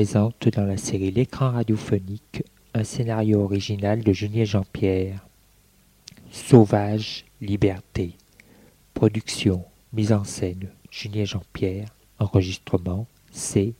Présente dans la série L'écran radiophonique un scénario original de Julien Jean-Pierre. Sauvage, liberté. Production, mise en scène, Julien Jean-Pierre. Enregistrement, C,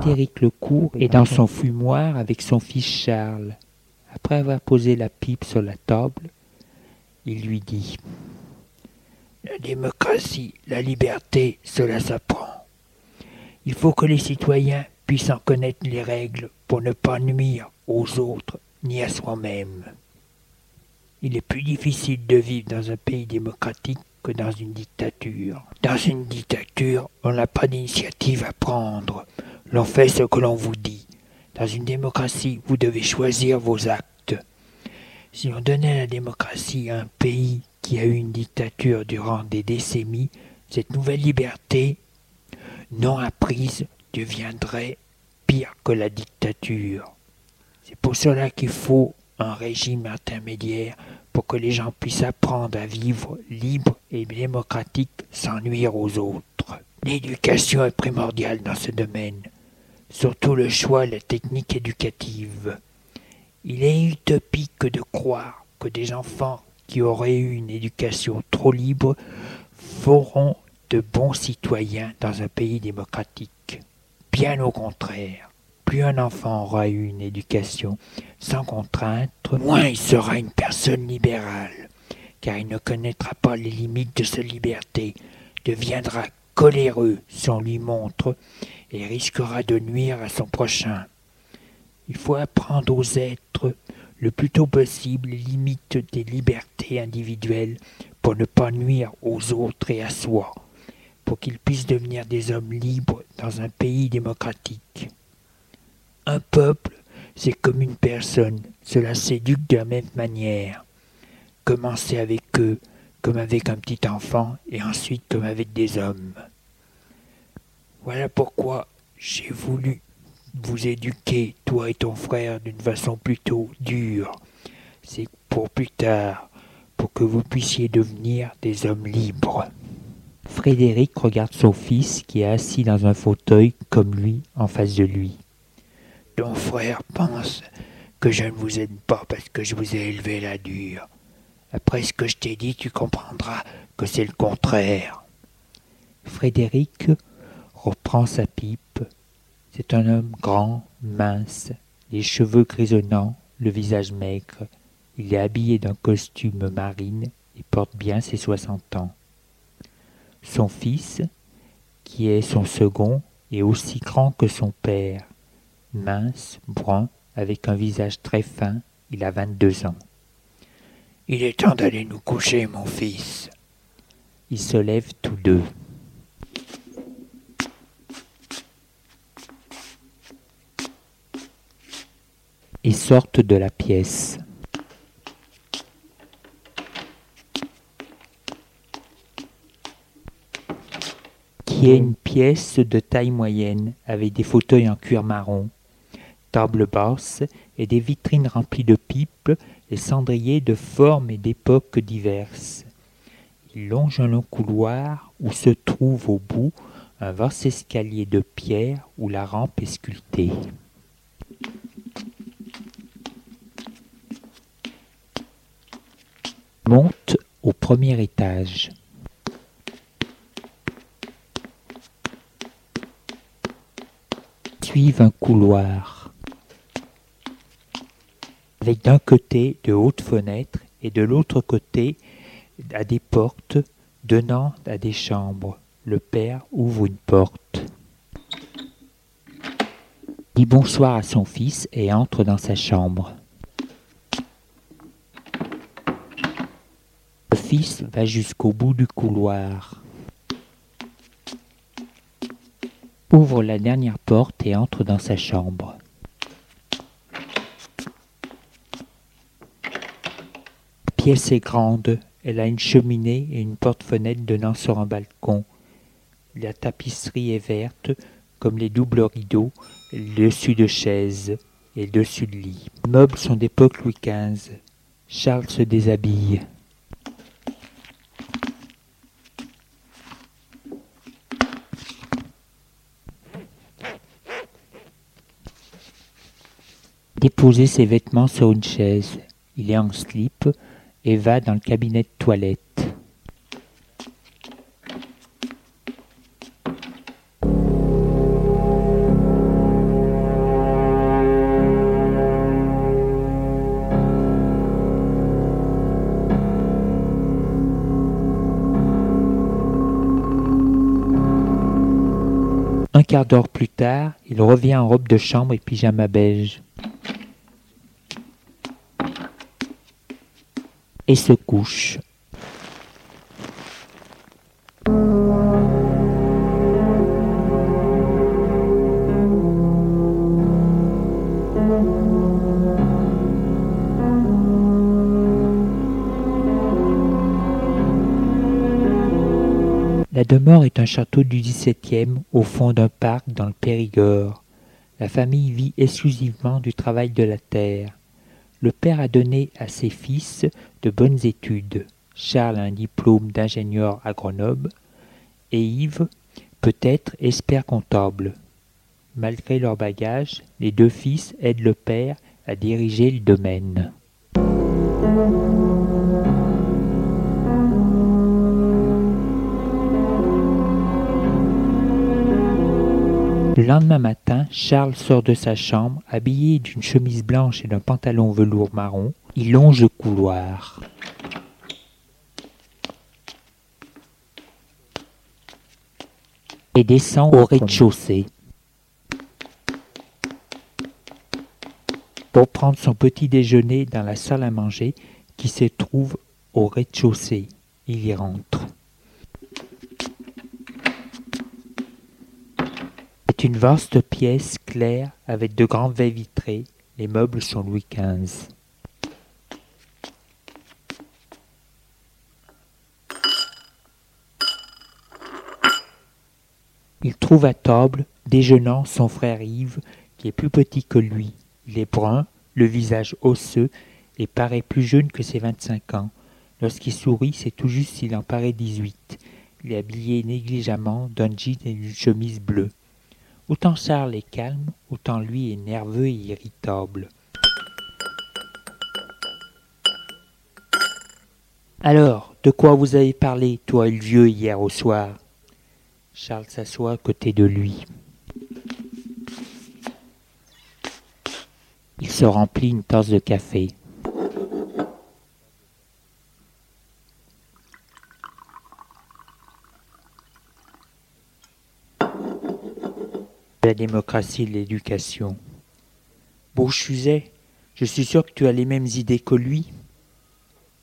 Frédéric Lecourt est dans son fumoir avec son fils Charles. Après avoir posé la pipe sur la table, il lui dit La démocratie, la liberté, cela s'apprend. Il faut que les citoyens puissent en connaître les règles pour ne pas nuire aux autres ni à soi-même. Il est plus difficile de vivre dans un pays démocratique que dans une dictature. Dans une dictature, on n'a pas d'initiative à prendre. L'on fait ce que l'on vous dit. Dans une démocratie, vous devez choisir vos actes. Si on donnait la démocratie à un pays qui a eu une dictature durant des décennies, cette nouvelle liberté non apprise deviendrait pire que la dictature. C'est pour cela qu'il faut un régime intermédiaire pour que les gens puissent apprendre à vivre libre et démocratique sans nuire aux autres. L'éducation est primordiale dans ce domaine surtout le choix et la technique éducative. Il est utopique de croire que des enfants qui auraient eu une éducation trop libre feront de bons citoyens dans un pays démocratique. Bien au contraire, plus un enfant aura eu une éducation sans contrainte, moins il sera une personne libérale, car il ne connaîtra pas les limites de sa liberté, deviendra coléreux si lui montre et risquera de nuire à son prochain. Il faut apprendre aux êtres le plus tôt possible les limites des libertés individuelles pour ne pas nuire aux autres et à soi, pour qu'ils puissent devenir des hommes libres dans un pays démocratique. Un peuple, c'est comme une personne, cela s'éduque de la même manière. Commencer avec eux comme avec un petit enfant et ensuite comme avec des hommes. Voilà pourquoi j'ai voulu vous éduquer, toi et ton frère, d'une façon plutôt dure. C'est pour plus tard, pour que vous puissiez devenir des hommes libres. Frédéric regarde son fils qui est assis dans un fauteuil comme lui en face de lui. Ton frère pense que je ne vous aime pas parce que je vous ai élevé la dure. Après ce que je t'ai dit, tu comprendras que c'est le contraire. Frédéric reprend sa pipe. C'est un homme grand, mince, les cheveux grisonnants, le visage maigre. Il est habillé d'un costume marine et porte bien ses soixante ans. Son fils, qui est son second, est aussi grand que son père. Mince, brun, avec un visage très fin, il a vingt-deux ans. Il est temps d'aller nous coucher, mon fils. Ils se lèvent tous deux. Et sortent de la pièce. qui est une pièce de taille moyenne avec des fauteuils en cuir marron, table basse et des vitrines remplies de pipes et cendriers de formes et d'époques diverses. Il longe un long couloir où se trouve au bout un vaste escalier de pierre où la rampe est sculptée. Monte au premier étage. Suivent un couloir avec d'un côté de hautes fenêtres et de l'autre côté à des portes donnant à des chambres. Le père ouvre une porte, dit bonsoir à son fils et entre dans sa chambre. Le fils va jusqu'au bout du couloir, ouvre la dernière porte et entre dans sa chambre. La pièce est grande, elle a une cheminée et une porte-fenêtre donnant sur un balcon. La tapisserie est verte, comme les doubles rideaux, le dessus de chaises et le dessus de lit. Les meubles sont d'époque Louis XV. Charles se déshabille. Déposer ses vêtements sur une chaise. Il est en slip et va dans le cabinet de toilette. Un quart d'heure plus tard, il revient en robe de chambre et pyjama beige. Et se couche. La demeure est un château du XVIIe au fond d'un parc dans le Périgord. La famille vit exclusivement du travail de la terre. Le père a donné à ses fils de bonnes études. Charles a un diplôme d'ingénieur à Grenoble et Yves, peut-être, expert comptable. Malgré leur bagage, les deux fils aident le père à diriger le domaine. Le lendemain matin, Charles sort de sa chambre, habillé d'une chemise blanche et d'un pantalon velours marron. Il longe le couloir. Et descend au rez-de-chaussée. Pour prendre son petit déjeuner dans la salle à manger qui se trouve au rez-de-chaussée. Il y rentre. Une vaste pièce claire avec de grands baies vitrées. Les meubles sont Louis XV. Il trouve à table, déjeunant, son frère Yves, qui est plus petit que lui. Il est brun, le visage osseux, et paraît plus jeune que ses vingt-cinq ans. Lorsqu'il sourit, c'est tout juste s'il en paraît dix-huit. Il est habillé négligemment d'un jean et d'une chemise bleue. Autant Charles est calme, autant lui est nerveux et irritable. Alors, de quoi vous avez parlé, toi et le vieux, hier au soir? Charles s'assoit à côté de lui. Il se remplit une tasse de café. La démocratie et l'éducation. Beauchuset, je suis sûr que tu as les mêmes idées que lui.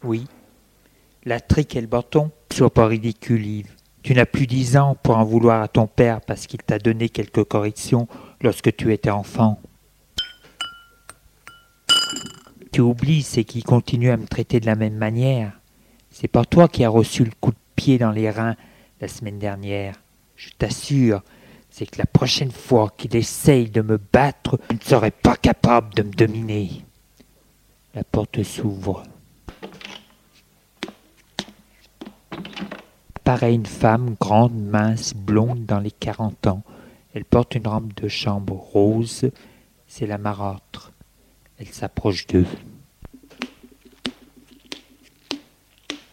Oui. La trique et le bâton, sois pas ridicule, Yves. Tu n'as plus dix ans pour en vouloir à ton père parce qu'il t'a donné quelques corrections lorsque tu étais enfant. Tu oublies, c'est qu'il continue à me traiter de la même manière. C'est pas toi qui as reçu le coup de pied dans les reins la semaine dernière. Je t'assure, c'est que la prochaine fois qu'il essaye de me battre, je ne serai pas capable de me dominer. La porte s'ouvre. Pareil une femme grande, mince, blonde dans les quarante ans. Elle porte une robe de chambre rose. C'est la marâtre. Elle s'approche d'eux.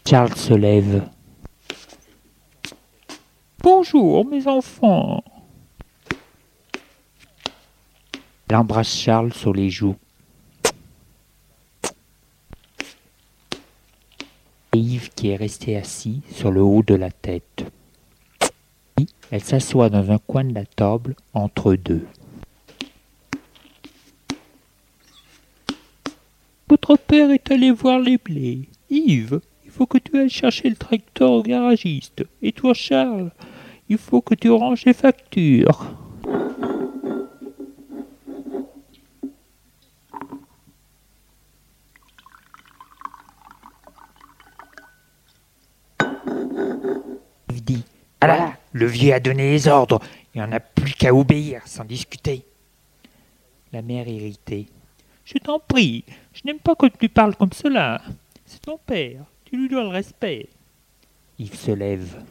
Charles se lève. Bonjour, mes enfants. Elle embrasse Charles sur les joues. Et Yves qui est resté assis sur le haut de la tête. Puis, elle s'assoit dans un coin de la table entre deux. Votre père est allé voir les blés. Yves, il faut que tu ailles chercher le tracteur au garagiste. Et toi, Charles, il faut que tu ranges les factures. Yves Voilà, le vieux a donné les ordres. Il n'y en a plus qu'à obéir, sans discuter. La mère irritée. Je t'en prie, je n'aime pas que tu parles comme cela. C'est ton père, tu lui dois le respect. Yves se lève.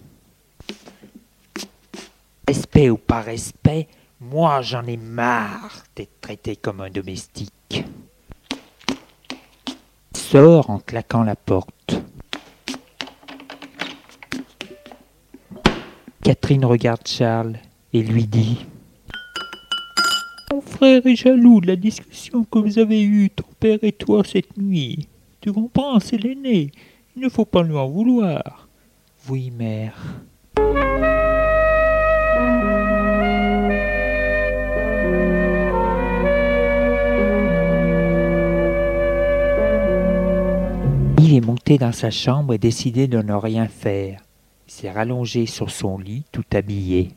Respect ou pas respect, moi j'en ai marre d'être traité comme un domestique. Il Sort en claquant la porte. Catherine regarde Charles et lui dit Mon frère est jaloux de la discussion que vous avez eue, ton père et toi, cette nuit. Tu comprends, c'est l'aîné. Il ne faut pas lui en vouloir. Oui, mère. Il est monté dans sa chambre et décidé de ne rien faire. Il s'est rallongé sur son lit, tout habillé.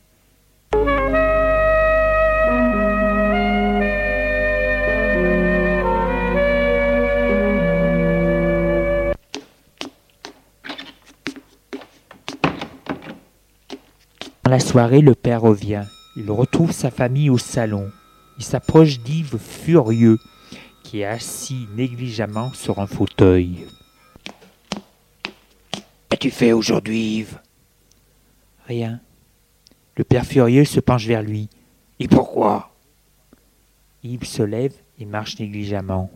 Dans la soirée, le père revient. Il retrouve sa famille au salon. Il s'approche d'Yves furieux, qui est assis négligemment sur un fauteuil. Qu'as-tu fait aujourd'hui, Yves? Rien. Le père furieux se penche vers lui. Et pourquoi? Yves se lève et marche négligemment.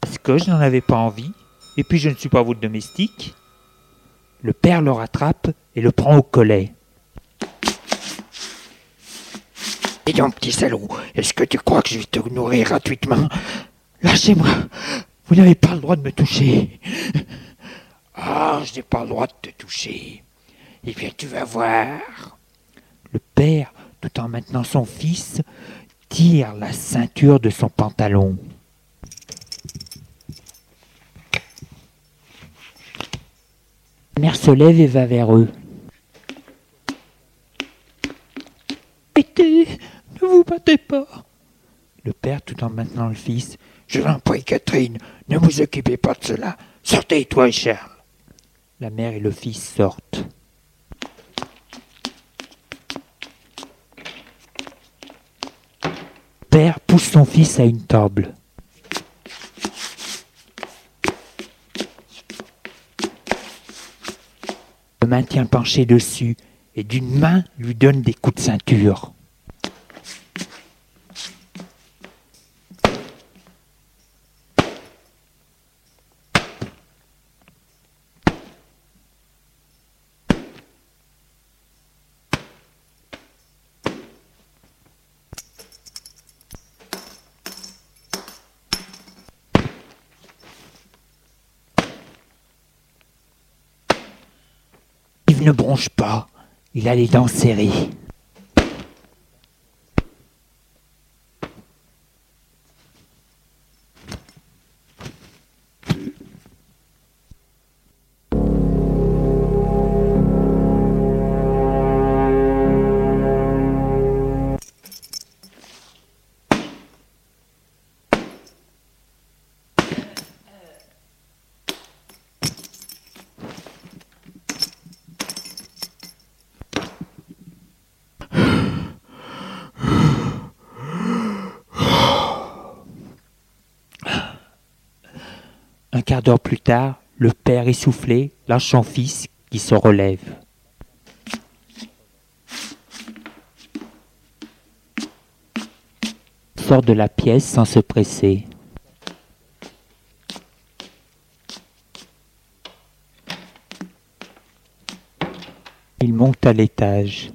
Parce que je n'en avais pas envie, et puis je ne suis pas votre domestique? Le père le rattrape et le prend au collet. Donc, petit salaud, est-ce que tu crois que je vais te nourrir gratuitement? Lâchez-moi Vous n'avez pas le droit de me toucher Ah, je n'ai pas le droit de te toucher. Eh bien, tu vas voir. Le père, tout en maintenant son fils, tire la ceinture de son pantalon. La mère se lève et va vers eux. Vous battez pas Le père, tout en maintenant le fils. Je l'en prie, Catherine, ne vous occupez pas de cela. Sortez, toi et Charles. la mère et le fils sortent. Père pousse son fils à une table. Le maintient penché dessus et d'une main lui donne des coups de ceinture. Ne bronche pas, il a les dents serrées. Essoufflé lâche son fils qui se relève. Sort de la pièce sans se presser. Il monte à l'étage.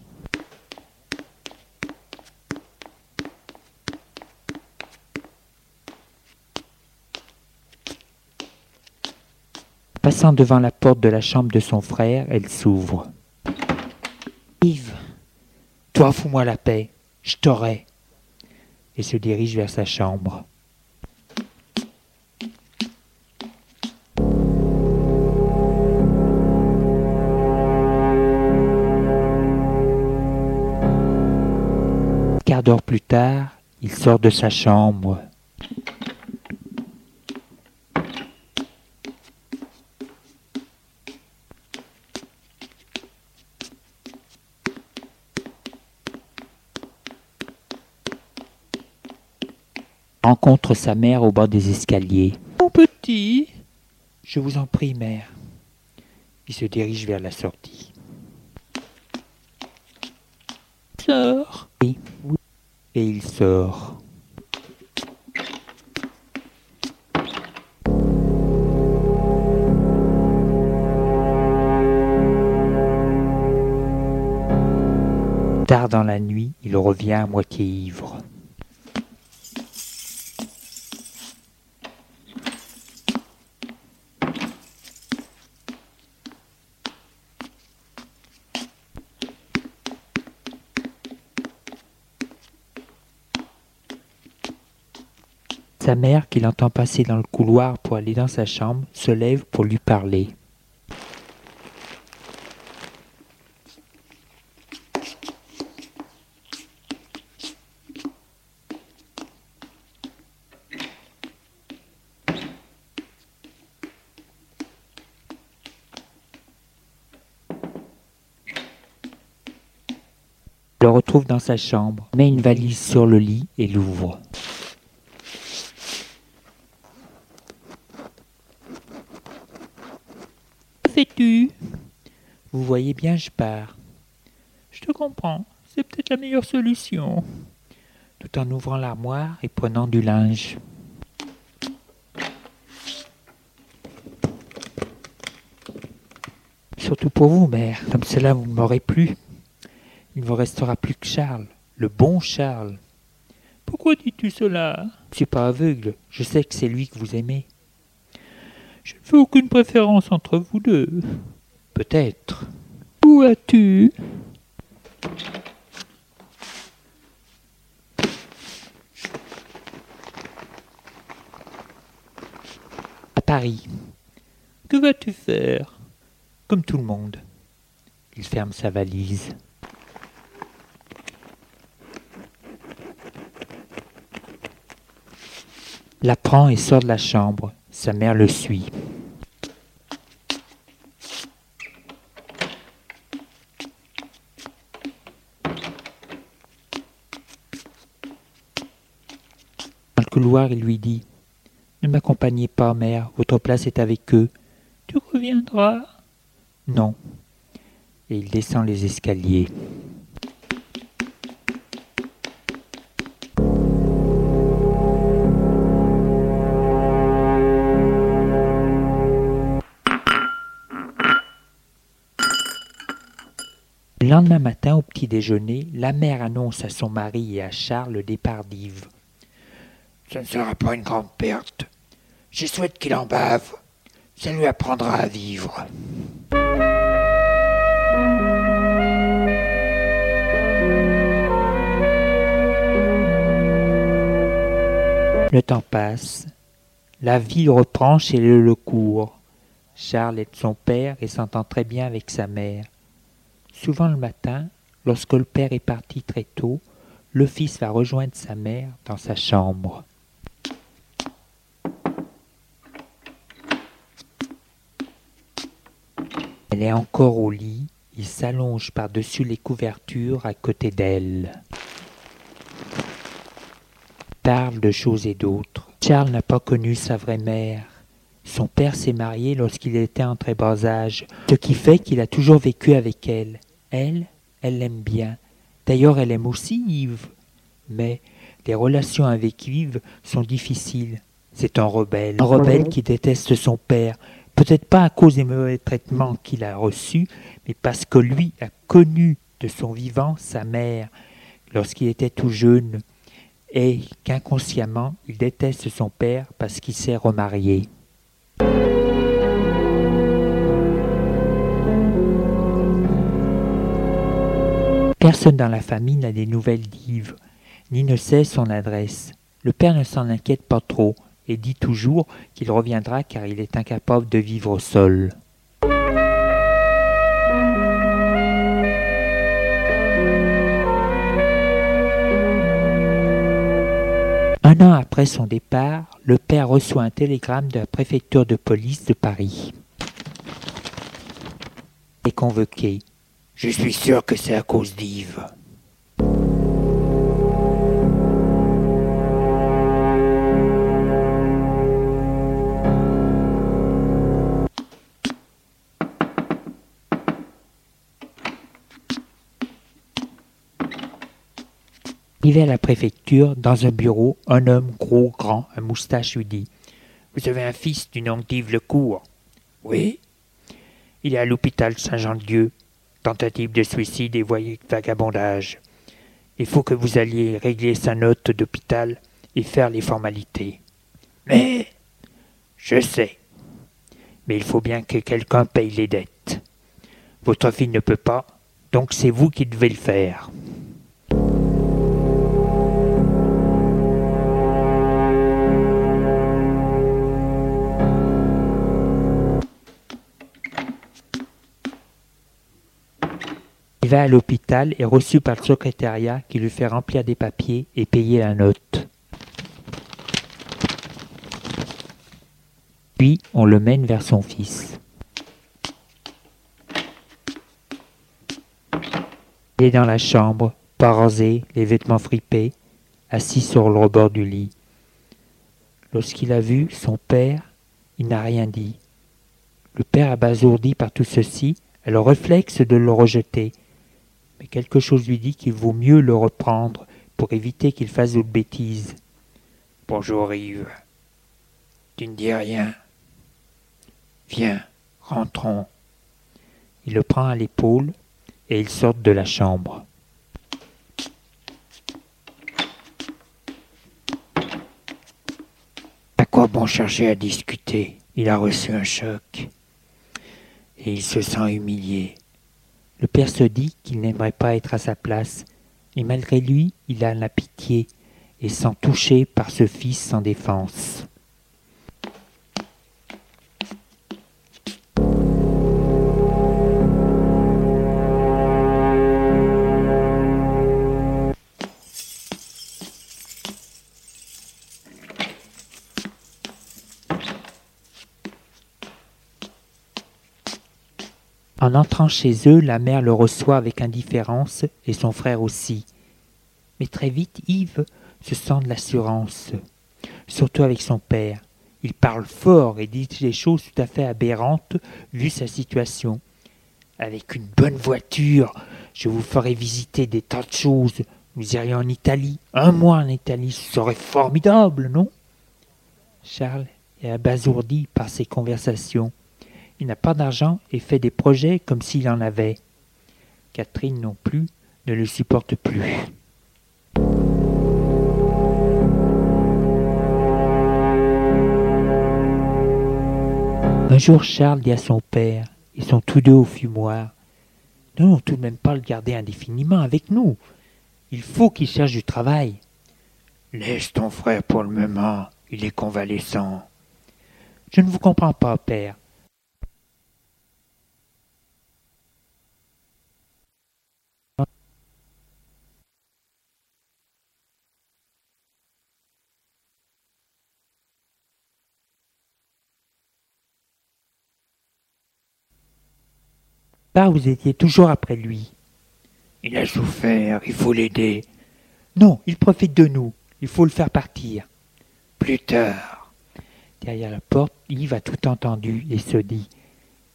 Passant devant la porte de la chambre de son frère, elle s'ouvre. Yves, toi fous-moi la paix, je t'aurai. Et se dirige vers sa chambre. Quart d'heure plus tard, il sort de sa chambre. Rencontre sa mère au bord des escaliers. Mon petit Je vous en prie, mère. Il se dirige vers la sortie. Sors Oui, oui. Et il sort. Tard dans la nuit, il revient à moitié ivre. Sa mère, qui l'entend passer dans le couloir pour aller dans sa chambre, se lève pour lui parler. le retrouve dans sa chambre, met une valise sur le lit et l'ouvre. Que fais-tu Vous voyez bien, je pars. Je te comprends, c'est peut-être la meilleure solution. Tout en ouvrant l'armoire et prenant du linge. Surtout pour vous, mère, comme cela vous ne m'aurez plus. Il ne vous restera plus que Charles, le bon Charles. Pourquoi dis-tu cela? Je ne suis pas aveugle, je sais que c'est lui que vous aimez. Je ne fais aucune préférence entre vous deux. Peut-être. Où as-tu À Paris. Que vas-tu faire? Comme tout le monde. Il ferme sa valise. la prend et sort de la chambre. Sa mère le suit. Il lui dit Ne m'accompagnez pas, mère, votre place est avec eux. Tu reviendras Non. Et il descend les escaliers. Le lendemain matin, au petit déjeuner, la mère annonce à son mari et à Charles le départ d'Yves. Ce ne sera pas une grande perte. Je souhaite qu'il en bave. Ça lui apprendra à vivre. Le temps passe. La vie reprend chez le Lecourt. Charles est son père et s'entend très bien avec sa mère. Souvent le matin, lorsque le père est parti très tôt, le fils va rejoindre sa mère dans sa chambre. Elle est encore au lit, il s'allonge par-dessus les couvertures à côté d'elle. Parle de choses et d'autres. Charles n'a pas connu sa vraie mère. Son père s'est marié lorsqu'il était en très bas âge, ce qui fait qu'il a toujours vécu avec elle. Elle, elle l'aime bien. D'ailleurs, elle aime aussi Yves. Mais les relations avec Yves sont difficiles. C'est un rebelle, un rebelle qui déteste son père, peut-être pas à cause des mauvais traitements qu'il a reçus, mais parce que lui a connu de son vivant sa mère lorsqu'il était tout jeune, et qu'inconsciemment il déteste son père parce qu'il s'est remarié. Personne dans la famille n'a des nouvelles d'Yves, ni ne sait son adresse. Le père ne s'en inquiète pas trop et dit toujours qu'il reviendra car il est incapable de vivre seul. Un an après son départ, le père reçoit un télégramme de la préfecture de police de Paris. Il est convoqué. Je suis sûr que c'est à cause d'Yves. Arrivé à la préfecture, dans un bureau, un homme gros, grand, à moustache lui dit Vous avez un fils du nom d'Yves Lecourt Oui. Il est à l'hôpital Saint-Jean-de-Dieu tentative de suicide et vagabondage. Il faut que vous alliez régler sa note d'hôpital et faire les formalités. Mais je sais. Mais il faut bien que quelqu'un paye les dettes. Votre fille ne peut pas, donc c'est vous qui devez le faire. Il va à l'hôpital et reçu par le secrétariat qui lui fait remplir des papiers et payer la note. Puis on le mène vers son fils. Il est dans la chambre, pas les vêtements fripés, assis sur le rebord du lit. Lorsqu'il a vu son père, il n'a rien dit. Le père, abasourdi par tout ceci, a le réflexe de le rejeter, mais quelque chose lui dit qu'il vaut mieux le reprendre pour éviter qu'il fasse d'autres bêtises. Bonjour Yves. Tu ne dis rien. Viens, rentrons. Il le prend à l'épaule et ils sortent de la chambre. À quoi bon chercher à discuter? Il a reçu un choc. Et il se sent humilié. Le père se dit qu'il n'aimerait pas être à sa place, et malgré lui, il a la pitié et sent touché par ce fils sans défense. En entrant chez eux, la mère le reçoit avec indifférence et son frère aussi. Mais très vite, Yves se sent de l'assurance. surtout avec son père. Il parle fort et dit des choses tout à fait aberrantes vu sa situation. Avec une bonne voiture, je vous ferai visiter des tas de choses. Nous irions en Italie. Un mois en Italie, ce serait formidable, non? Charles est abasourdi par ces conversations. Il n'a pas d'argent et fait des projets comme s'il en avait. Catherine non plus ne le supporte plus. Un jour, Charles dit à son père, ils sont tous deux au fumoir, non, tout de même pas le garder indéfiniment avec nous. Il faut qu'il cherche du travail. Laisse ton frère pour le moment, il est convalescent. Je ne vous comprends pas, père. Vous étiez toujours après lui. Il a souffert, il faut l'aider. Non, il profite de nous, il faut le faire partir. Plus tard. Derrière la porte, Yves a tout entendu et se dit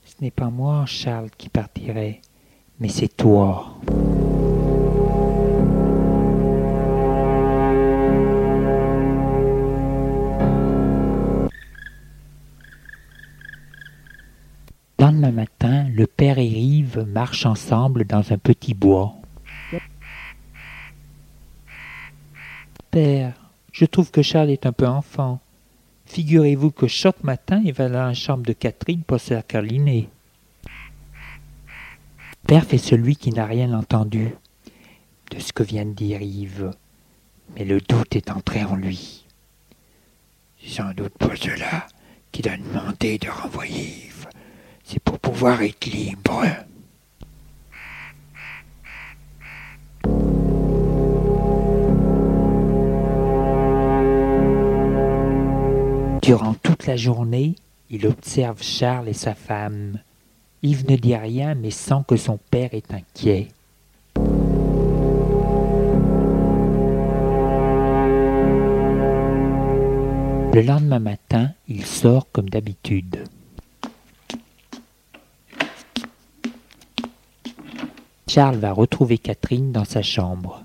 Ce n'est pas moi, Charles, qui partirai, mais c'est toi. Lendemain matin, le père et Yves marchent ensemble dans un petit bois. Père, je trouve que Charles est un peu enfant. Figurez-vous que chaque matin, il va dans la chambre de Catherine pour se câliner. Père fait celui qui n'a rien entendu de ce que vient de dire Yves, mais le doute est entré en lui. Sans doute pas cela qu'il a demandé de renvoyer Yves c'est pour pouvoir être libre. Durant toute la journée, il observe Charles et sa femme. Yves ne dit rien mais sent que son père est inquiet. Le lendemain matin, il sort comme d'habitude. Charles va retrouver Catherine dans sa chambre.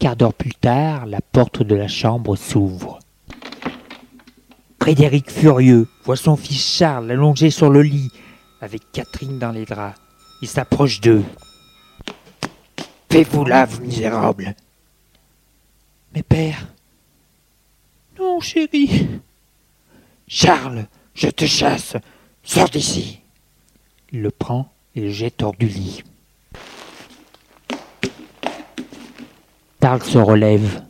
Quart d'heure plus tard, la porte de la chambre s'ouvre. Frédéric furieux voit son fils Charles allongé sur le lit, avec Catherine dans les draps. Il s'approche d'eux. Fais-vous là, vous misérable mais père. Non, chérie. Charles, je te chasse. Sors d'ici. Il le prend et le jette hors du lit. Charles se relève.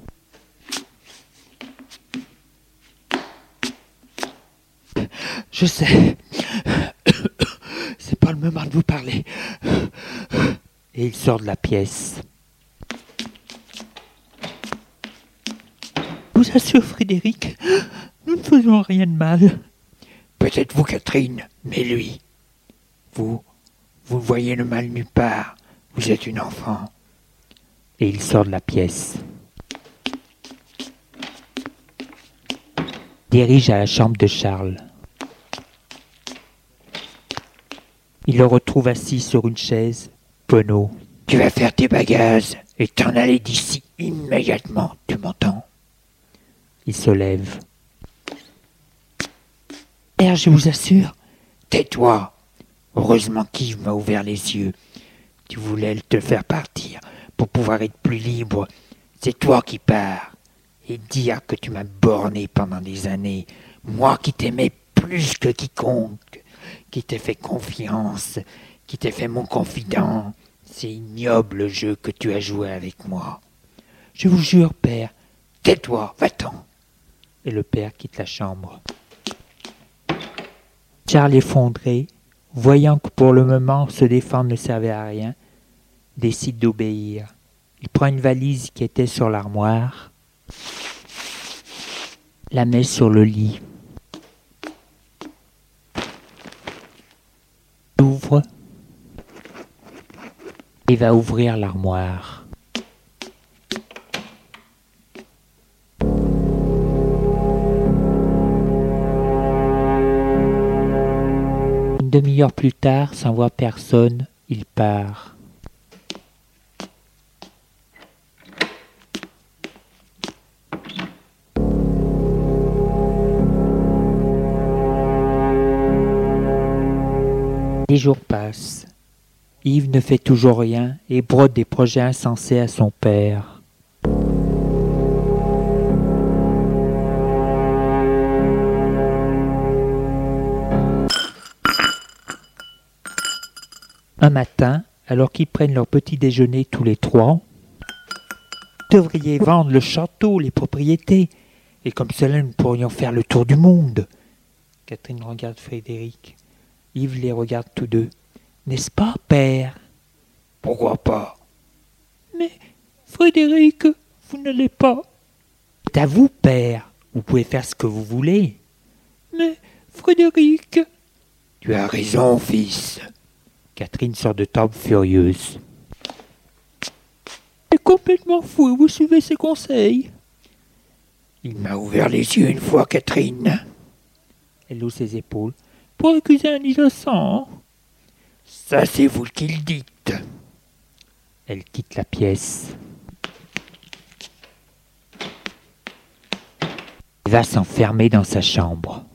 Je sais. C'est pas le moment de vous parler. Et il sort de la pièce. Vous assure, Frédéric, nous ne faisons rien de mal. Peut-être vous, Catherine, mais lui. Vous, vous voyez le mal nulle part. Vous êtes une enfant. Et il sort de la pièce. Dirige à la chambre de Charles. Il le retrouve assis sur une chaise, penaud. Tu vas faire tes bagages et t'en aller d'ici immédiatement, tu m'entends? Il se lève. Père, je vous assure. Tais-toi. Heureusement qu'Yves m'a ouvert les yeux. Tu voulais te faire partir pour pouvoir être plus libre. C'est toi qui pars. Et dire que tu m'as borné pendant des années. Moi qui t'aimais plus que quiconque, qui t'ai fait confiance, qui t'ai fait mon confident. C'est ignoble jeu que tu as joué avec moi. Je vous jure, père. Tais-toi, va-t'en et le père quitte la chambre. Charles effondré, voyant que pour le moment se défendre ne servait à rien, décide d'obéir. Il prend une valise qui était sur l'armoire, la met sur le lit, ouvre et va ouvrir l'armoire. Une demi-heure plus tard, sans voir personne, il part. Les jours passent. Yves ne fait toujours rien et brode des projets insensés à son père. Un matin, alors qu'ils prennent leur petit déjeuner tous les trois, devriez vendre le château, les propriétés, et comme cela nous pourrions faire le tour du monde. Catherine regarde Frédéric. Yves les regarde tous deux. N'est-ce pas, père? Pourquoi pas? Mais, Frédéric, vous n'allez pas. C'est à vous, père. Vous pouvez faire ce que vous voulez. Mais, Frédéric. Tu as raison, fils. Catherine sort de table furieuse. est complètement fou et vous suivez ses conseils. Il m'a ouvert les yeux une fois, Catherine. Elle hausse ses épaules. Pour accuser un innocent. Ça, c'est vous qui le dites. Elle quitte la pièce. Il va s'enfermer dans sa chambre.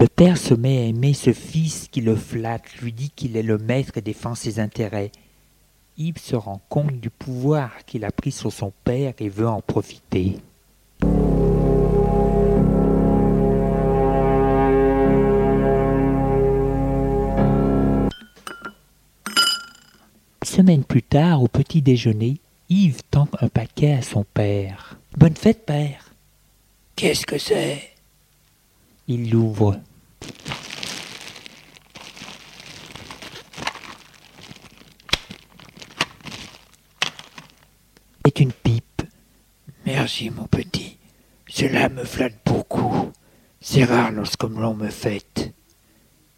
Le père se met à aimer ce fils qui le flatte, lui dit qu'il est le maître et défend ses intérêts. Yves se rend compte du pouvoir qu'il a pris sur son père et veut en profiter. Semaine plus tard, au petit déjeuner, Yves tend un paquet à son père. Bonne fête, père. Qu'est-ce que c'est? Il l'ouvre. C'est une pipe. Merci, mon petit. Cela me flatte beaucoup. C'est rare lorsqu'on l'on me fête.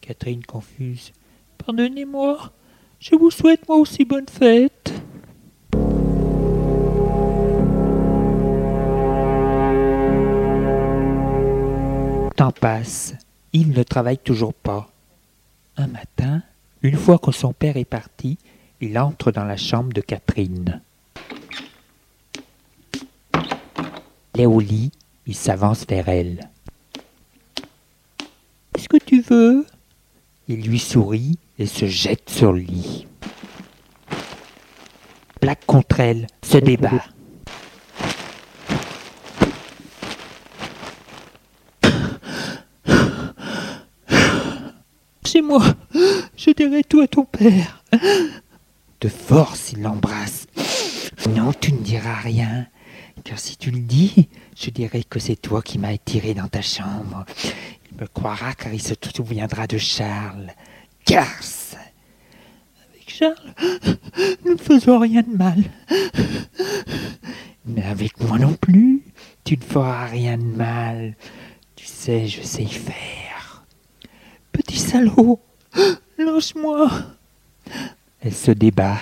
Catherine confuse. Pardonnez-moi. Je vous souhaite moi aussi bonne fête. Temps passe. Yves ne travaille toujours pas. Un matin, une fois que son père est parti, il entre dans la chambre de Catherine. Elle au lit, il s'avance vers elle. Qu'est-ce que tu veux? Il lui sourit et se jette sur le lit. Plaque contre elle, se débat. C'est moi, je dirai tout à ton père. De force, il l'embrasse. Non, tu ne diras rien, car si tu le dis, je dirai que c'est toi qui m'as attiré dans ta chambre. Il me croira car il se souviendra de Charles. Garce Avec Charles, nous ne faisons rien de mal. Mais avec moi non plus, tu ne feras rien de mal. Tu sais, je sais y faire. Petit salaud, lâche-moi. Elle se débat.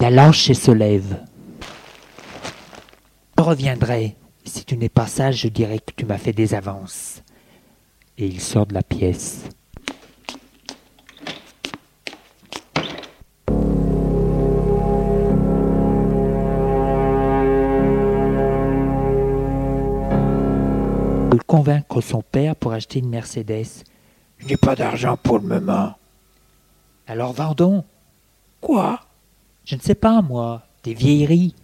La lâche et se lève. Je reviendrai. Si tu n'es pas sage, je dirai que tu m'as fait des avances. Et il sort de la pièce. Convaincre son père pour acheter une Mercedes. Je n'ai pas d'argent pour le moment. Alors vendons. Quoi? Je ne sais pas, moi. Des vieilleries.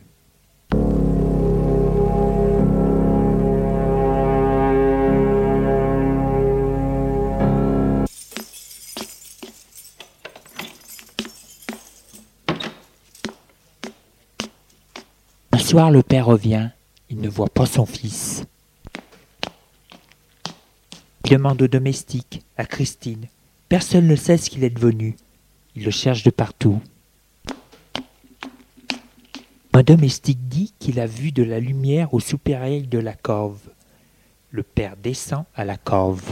Un soir, le père revient. Il ne voit pas son fils. Il demande au domestique, à Christine. Personne ne sait ce qu'il est devenu. Il le cherche de partout. Un domestique dit qu'il a vu de la lumière au soupirail de la cove. Le père descend à la cove.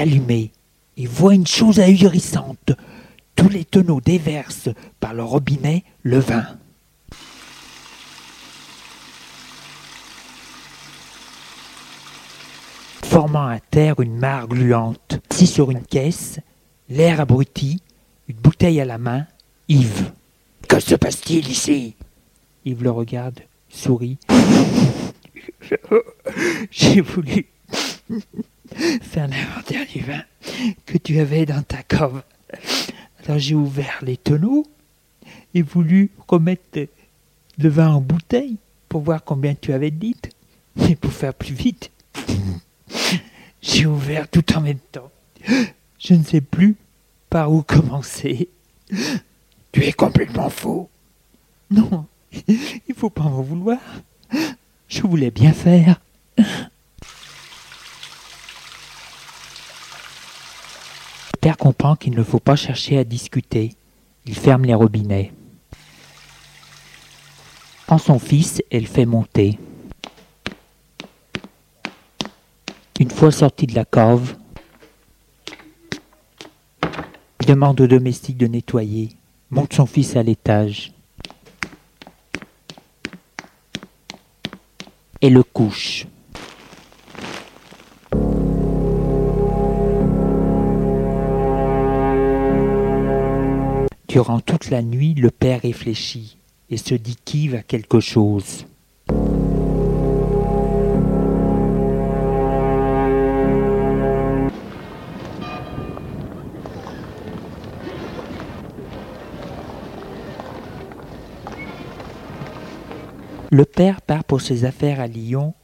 allumé et voit une chose ahurissante. Tous les tonneaux déversent par le robinet le vin. formant à terre une mare gluante. Si sur une caisse, l'air abruti, une bouteille à la main, Yves. Que se passe-t-il ici? Yves le regarde, sourit. J'ai voulu faire l'inventaire du vin que tu avais dans ta cave. J'ai ouvert les tonneaux et voulu remettre le vin en bouteille pour voir combien tu avais de litres. Mais pour faire plus vite, j'ai ouvert tout en même temps. Je ne sais plus par où commencer. Tu es complètement faux. Non, il faut pas m'en vouloir. Je voulais bien faire. Père comprend qu'il ne faut pas chercher à discuter. Il ferme les robinets. Prend son fils et le fait monter. Une fois sorti de la cave, il demande au domestique de nettoyer, monte son fils à l'étage et le couche. Durant toute la nuit, le père réfléchit et se dit qu'Yves a quelque chose. Le père part pour ses affaires à Lyon,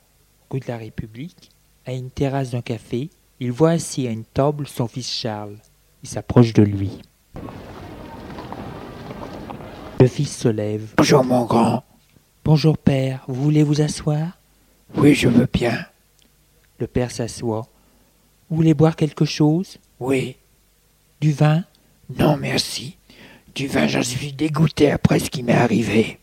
rue de la République, à une terrasse d'un café. Il voit assis à une table son fils Charles. Il s'approche de lui. Le fils se lève. Bonjour mon grand. Bonjour père, vous voulez vous asseoir? Oui, je veux bien. Le père s'assoit. Vous voulez boire quelque chose? Oui. Du vin? Non, merci. Du vin, j'en suis dégoûté après ce qui m'est arrivé.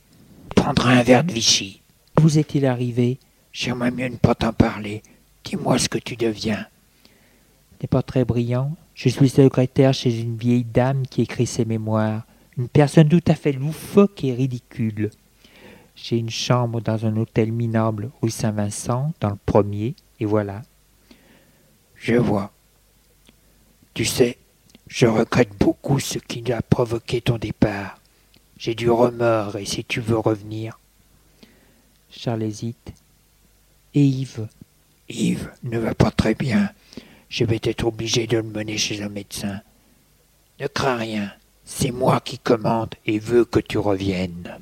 Prendrai un verre de Vichy. Vous est-il arrivé? J'aimerais mieux ne pas t'en parler. Dis-moi ce que tu deviens. N'est pas très brillant. Je suis secrétaire chez une vieille dame qui écrit ses mémoires une personne tout à fait loufoque et ridicule. J'ai une chambre dans un hôtel minable rue Saint-Vincent, dans le premier, et voilà. Je vois. Tu sais, je regrette beaucoup ce qui a provoqué ton départ. J'ai du remords, et si tu veux revenir. Charles hésite. Et Yves? Yves ne va pas très bien. Je vais être obligé de le mener chez un médecin. Ne crains rien. C'est moi qui commande et veux que tu reviennes.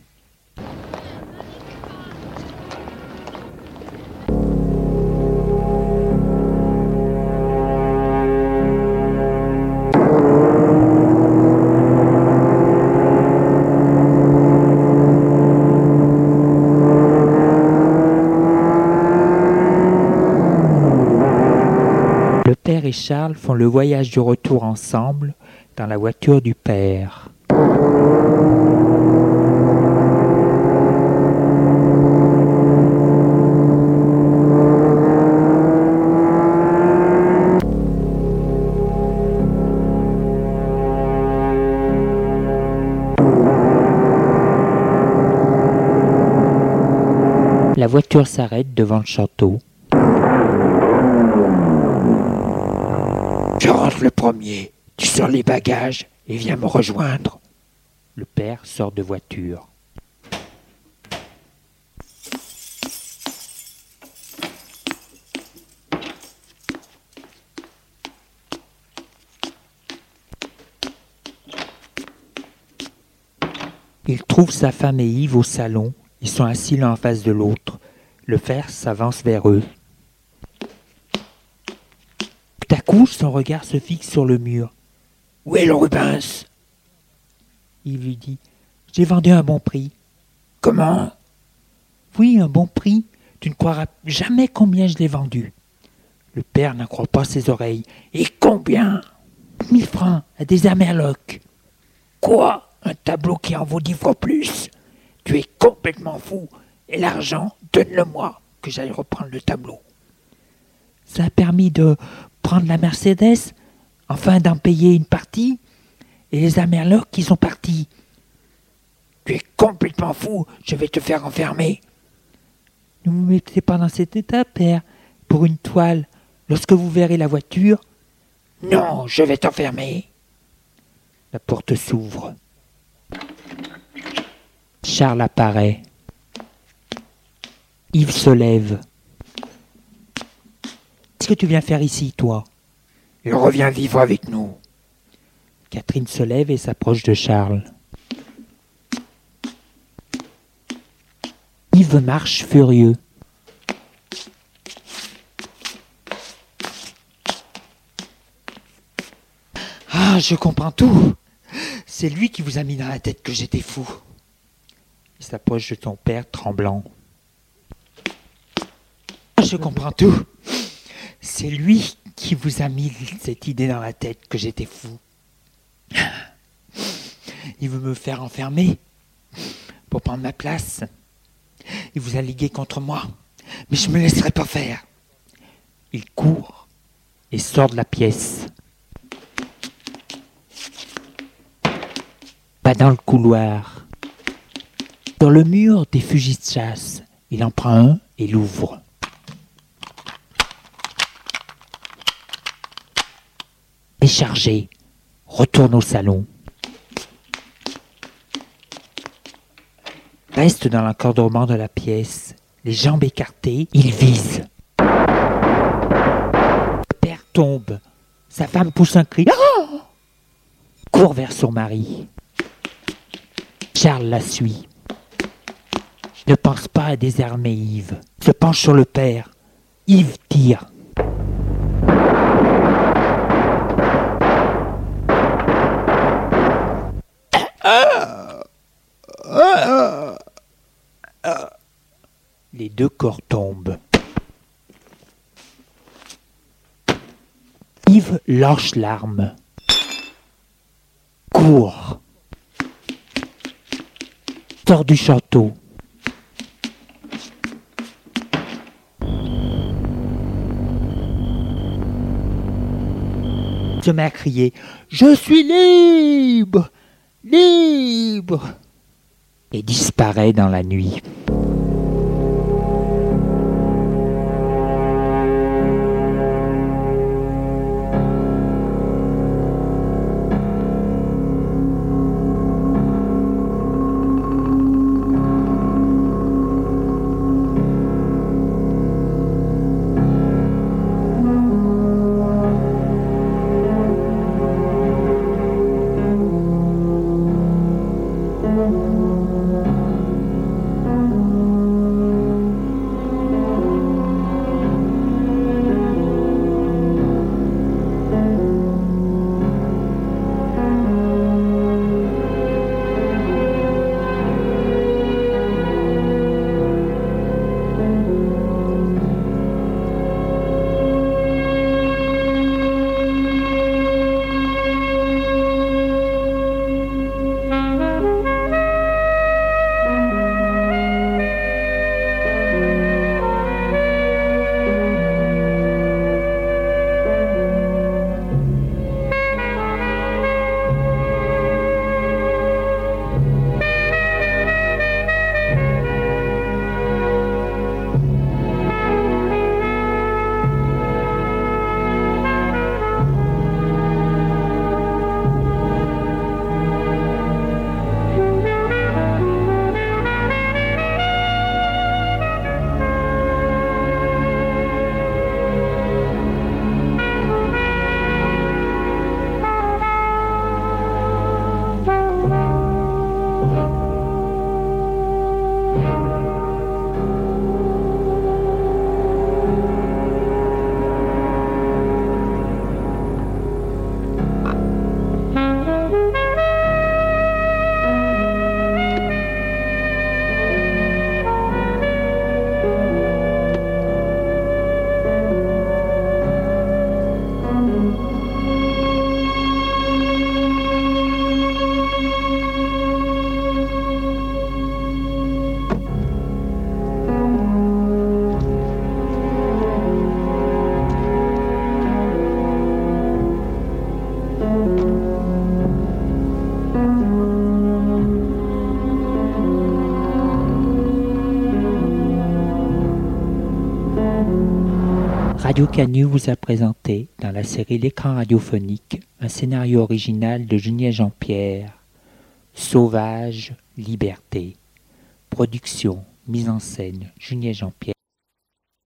Le père et Charles font le voyage du retour ensemble la voiture du père. La voiture s'arrête devant le château. Je rentre le premier. Sors les bagages et viens me rejoindre. Le père sort de voiture. Il trouve sa femme et Yves au salon. Ils sont assis l'un en face de l'autre. Le père s'avance vers eux. Tout à coup, son regard se fixe sur le mur. Où est le Rubens Il lui dit J'ai vendu un bon prix. Comment? Oui, un bon prix. Tu ne croiras jamais combien je l'ai vendu. Le père n'en croit pas ses oreilles. Et combien? Mille francs à des amerlocs. Quoi? Un tableau qui en vaut dix fois plus? Tu es complètement fou. Et l'argent, donne-le-moi, que j'aille reprendre le tableau. Ça a permis de prendre la Mercedes, enfin d'en payer une partie, et les amerlocs qui sont partis. Tu es complètement fou, je vais te faire enfermer. Ne vous mettez pas dans cet état, père, pour une toile. Lorsque vous verrez la voiture. Non, je vais t'enfermer. La porte s'ouvre. Charles apparaît. Yves se lève. Qu'est-ce que tu viens faire ici, toi? Il revient vivre avec nous. Catherine se lève et s'approche de Charles. Yves marche furieux. Ah, je comprends tout. C'est lui qui vous a mis dans la tête que j'étais fou. Il s'approche de ton père tremblant. Ah, je comprends tout. C'est lui qui vous a mis cette idée dans la tête que j'étais fou. Il veut me faire enfermer pour prendre ma place. Il vous a ligué contre moi, mais je ne me laisserai pas faire. Il court et sort de la pièce. Pas dans le couloir. Dans le mur des fusils de chasse, il en prend un et l'ouvre. Déchargé, retourne au salon. Reste dans l'encadrement de la pièce, les jambes écartées, il vise. Le père tombe. Sa femme pousse un cri. Ah Court vers son mari. Charles la suit. Ne pense pas à désarmer Yves. Se penche sur le père. Yves tire. Les deux corps tombent. Yves lâche l'arme. Court. Sort du château. Met à crier Je suis libre Libre et disparaît dans la nuit. Radio vous a présenté, dans la série L'écran radiophonique, un scénario original de Julien Jean-Pierre. Sauvage, liberté. Production, mise en scène, Julien Jean-Pierre.